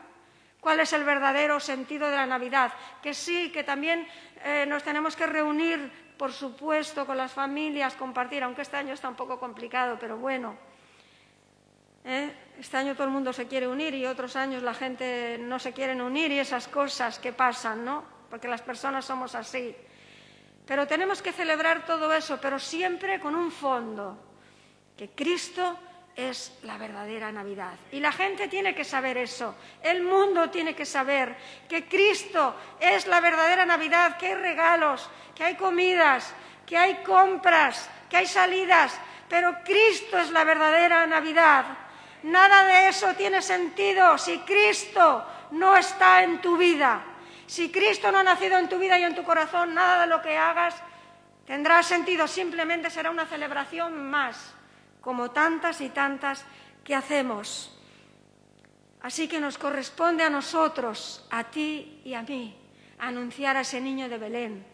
cuál es el verdadero sentido de la Navidad. Que sí, que también eh, nos tenemos que reunir, por supuesto, con las familias, compartir, aunque este año está un poco complicado, pero bueno. ¿eh? Este año todo el mundo se quiere unir y otros años la gente no se quiere unir y esas cosas que pasan, ¿no? Porque las personas somos así. Pero tenemos que celebrar todo eso, pero siempre con un fondo, que Cristo es la verdadera Navidad. Y la gente tiene que saber eso. El mundo tiene que saber que Cristo es la verdadera Navidad, que hay regalos, que hay comidas, que hay compras, que hay salidas, pero Cristo es la verdadera Navidad. Nada de eso tiene sentido si Cristo no está en tu vida. Si Cristo no ha nacido en tu vida y en tu corazón, nada de lo que hagas tendrá sentido, simplemente será una celebración más como tantas y tantas que hacemos. Así que nos corresponde a nosotros, a ti y a mí, anunciar a ese niño de Belén,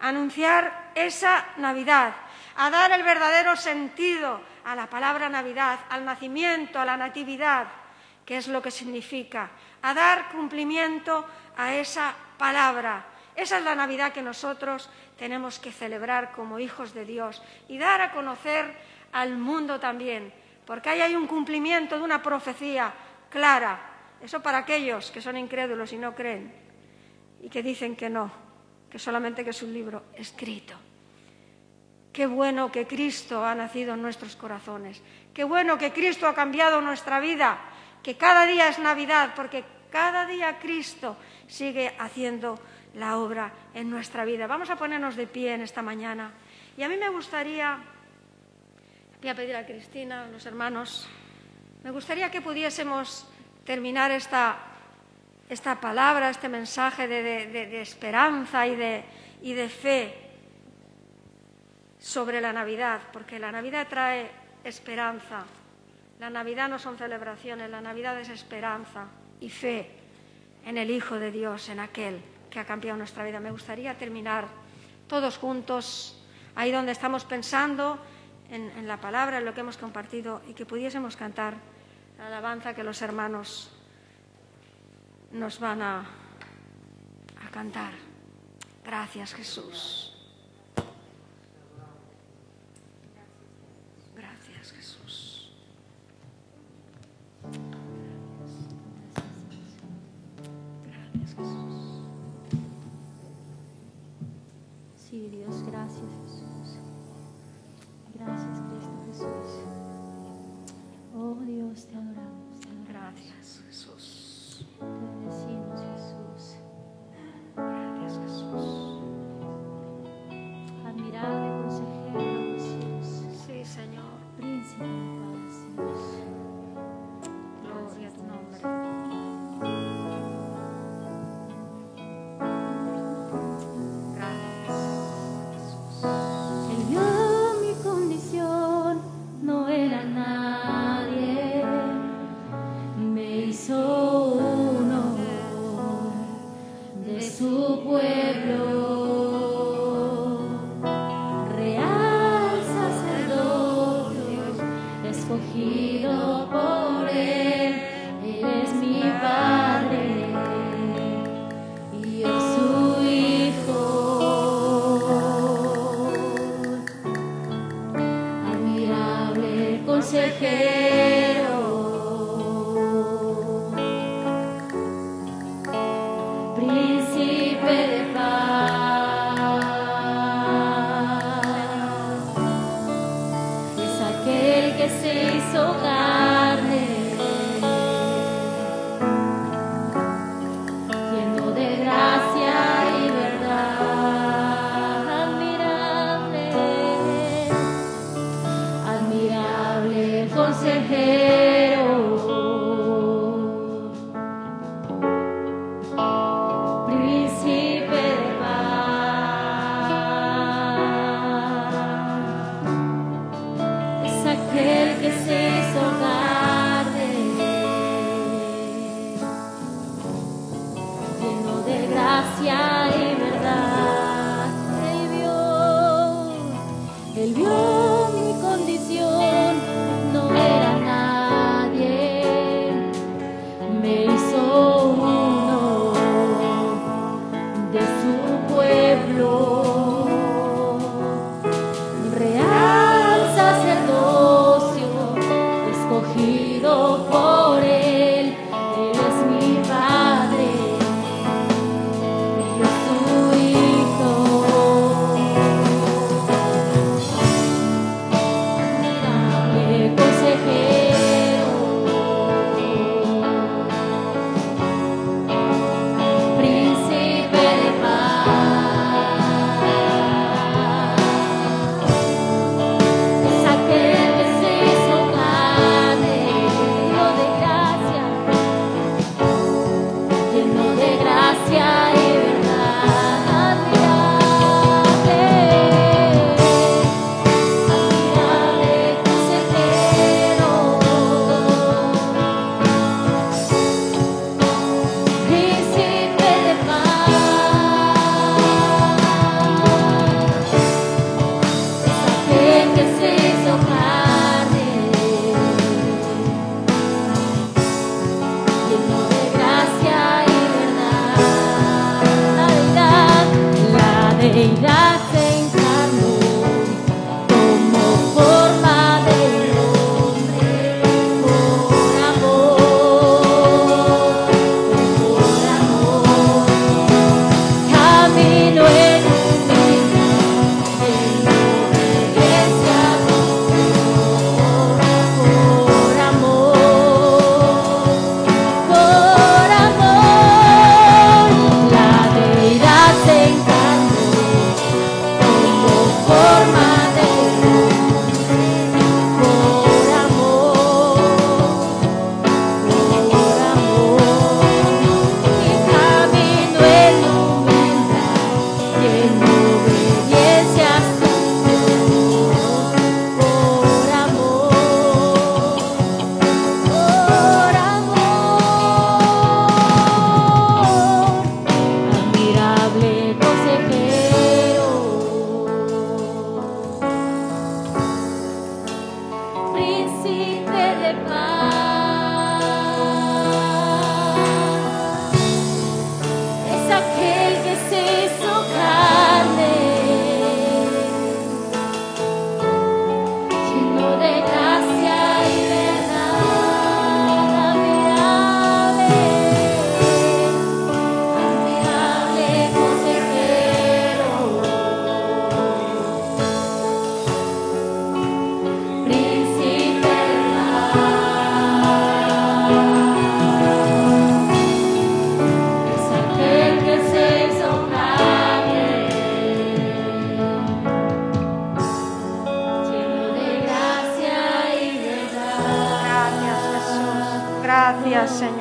anunciar esa Navidad, a dar el verdadero sentido a la palabra Navidad, al nacimiento, a la natividad, que es lo que significa, a dar cumplimiento a esa palabra. Esa es la Navidad que nosotros tenemos que celebrar como hijos de Dios y dar a conocer al mundo también, porque ahí hay un cumplimiento de una profecía clara. Eso para aquellos que son incrédulos y no creen y que dicen que no, que solamente que es un libro escrito. Qué bueno que Cristo ha nacido en nuestros corazones. Qué bueno que Cristo ha cambiado nuestra vida, que cada día es Navidad, porque cada día Cristo sigue haciendo la obra en nuestra vida. Vamos a ponernos de pie en esta mañana. Y a mí me gustaría Voy a pedir a Cristina, a los hermanos. Me gustaría que pudiésemos terminar esta, esta palabra, este mensaje de, de, de esperanza y de, y de fe sobre la Navidad, porque la Navidad trae esperanza. La Navidad no son celebraciones, la Navidad es esperanza y fe en el Hijo de Dios, en aquel que ha cambiado nuestra vida. Me gustaría terminar todos juntos ahí donde estamos pensando en, la palabra, en lo que hemos compartido y que pudiésemos cantar la alabanza que los hermanos nos van a, a cantar. Gracias Jesús. Gracias Jesús. Gracias Jesús.
Sí, Dios, gracias Jesús.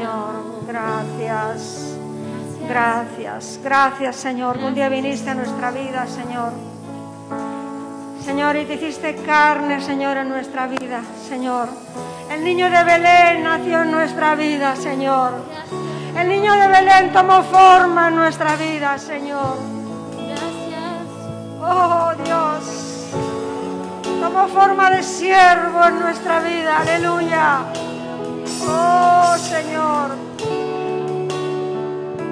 Señor. Gracias. Gracias. Gracias, Señor. Un día viniste a nuestra vida, Señor. Señor, y te hiciste carne, Señor, en nuestra vida, Señor. El niño de Belén nació en nuestra vida, Señor. El niño de Belén tomó forma en nuestra vida, Señor.
Gracias.
Oh Dios, tomó forma de siervo en nuestra vida, aleluya. Oh Señor,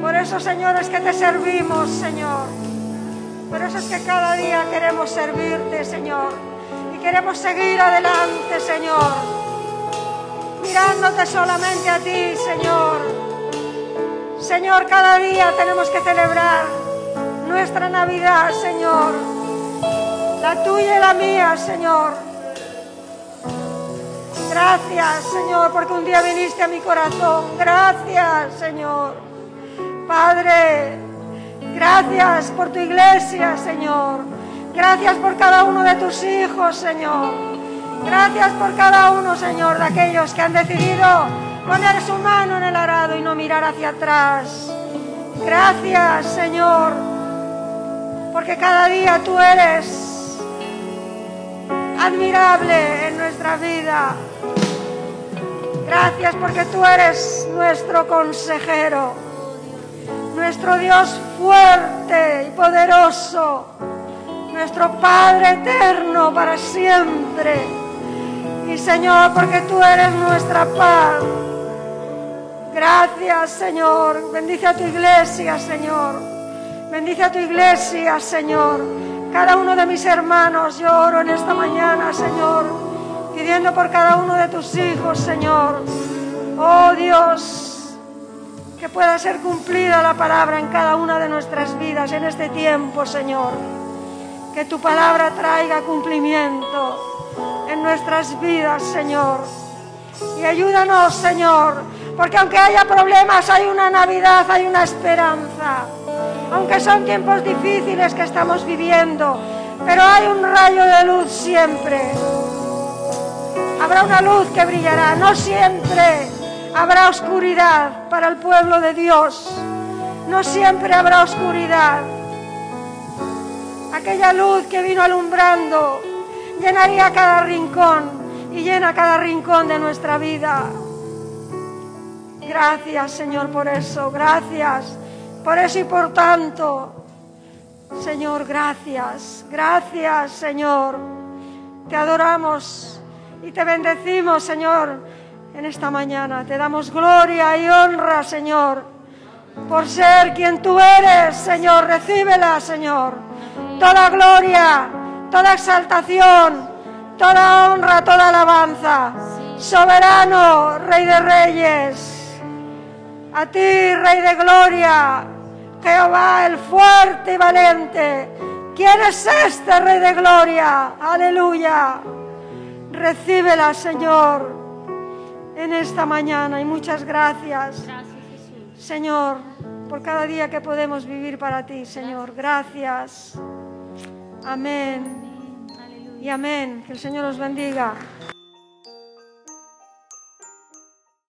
por eso Señor es que te servimos, Señor. Por eso es que cada día queremos servirte, Señor. Y queremos seguir adelante, Señor. Mirándote solamente a ti, Señor. Señor, cada día tenemos que celebrar nuestra Navidad, Señor. La tuya y la mía, Señor. Gracias, Señor, porque un día viniste a mi corazón. Gracias, Señor. Padre, gracias por tu iglesia, Señor. Gracias por cada uno de tus hijos, Señor. Gracias por cada uno, Señor, de aquellos que han decidido poner su mano en el arado y no mirar hacia atrás. Gracias, Señor, porque cada día tú eres admirable en nuestra vida. Gracias porque tú eres nuestro consejero, nuestro Dios fuerte y poderoso, nuestro Padre eterno para siempre. Y Señor, porque tú eres nuestra paz. Gracias, Señor. Bendice a tu iglesia, Señor. Bendice a tu iglesia, Señor. Cada uno de mis hermanos, yo oro en esta mañana, Señor, pidiendo por cada uno de tus hijos, Señor. Oh Dios, que pueda ser cumplida la palabra en cada una de nuestras vidas en este tiempo, Señor. Que tu palabra traiga cumplimiento en nuestras vidas, Señor. Y ayúdanos, Señor, porque aunque haya problemas, hay una Navidad, hay una esperanza. Aunque son tiempos difíciles que estamos viviendo, pero hay un rayo de luz siempre. Habrá una luz que brillará, no siempre habrá oscuridad para el pueblo de Dios. No siempre habrá oscuridad. Aquella luz que vino alumbrando llenaría cada rincón y llena cada rincón de nuestra vida. Gracias, Señor, por eso. Gracias. Por eso y por tanto. Señor, gracias. Gracias, Señor. Te adoramos y te bendecimos, Señor, en esta mañana. Te damos gloria y honra, Señor, por ser quien tú eres, Señor. Recíbela, Señor. Toda gloria, toda exaltación, toda honra, toda alabanza. Soberano, Rey de Reyes. A ti, Rey de Gloria, Jehová el fuerte y valiente. ¿Quién es este Rey de Gloria? Aleluya. Recíbela, Señor, en esta mañana y muchas gracias. Señor, por cada día que podemos vivir para ti, Señor. Gracias. Amén
Aleluya.
y amén. Que el Señor os bendiga.